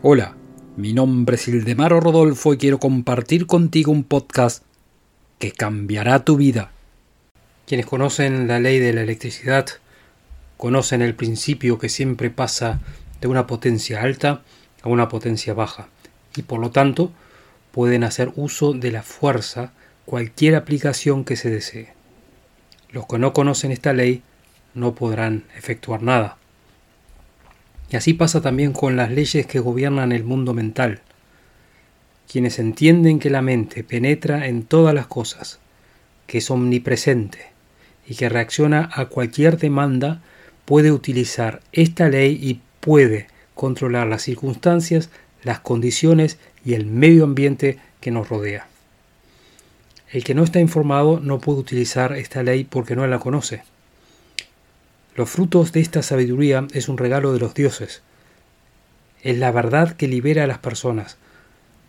Hola, mi nombre es Ildemaro Rodolfo y quiero compartir contigo un podcast que cambiará tu vida. Quienes conocen la ley de la electricidad conocen el principio que siempre pasa de una potencia alta a una potencia baja y por lo tanto pueden hacer uso de la fuerza cualquier aplicación que se desee. Los que no conocen esta ley no podrán efectuar nada. Y así pasa también con las leyes que gobiernan el mundo mental. Quienes entienden que la mente penetra en todas las cosas, que es omnipresente y que reacciona a cualquier demanda, puede utilizar esta ley y puede controlar las circunstancias, las condiciones y el medio ambiente que nos rodea. El que no está informado no puede utilizar esta ley porque no la conoce. Los frutos de esta sabiduría es un regalo de los dioses. Es la verdad que libera a las personas.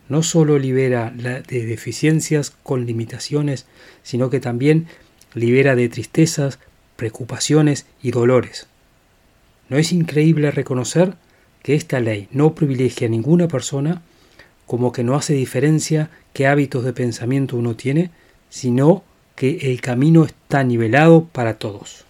No solo libera de deficiencias con limitaciones, sino que también libera de tristezas, preocupaciones y dolores. ¿No es increíble reconocer que esta ley no privilegia a ninguna persona, como que no hace diferencia qué hábitos de pensamiento uno tiene, sino que el camino está nivelado para todos?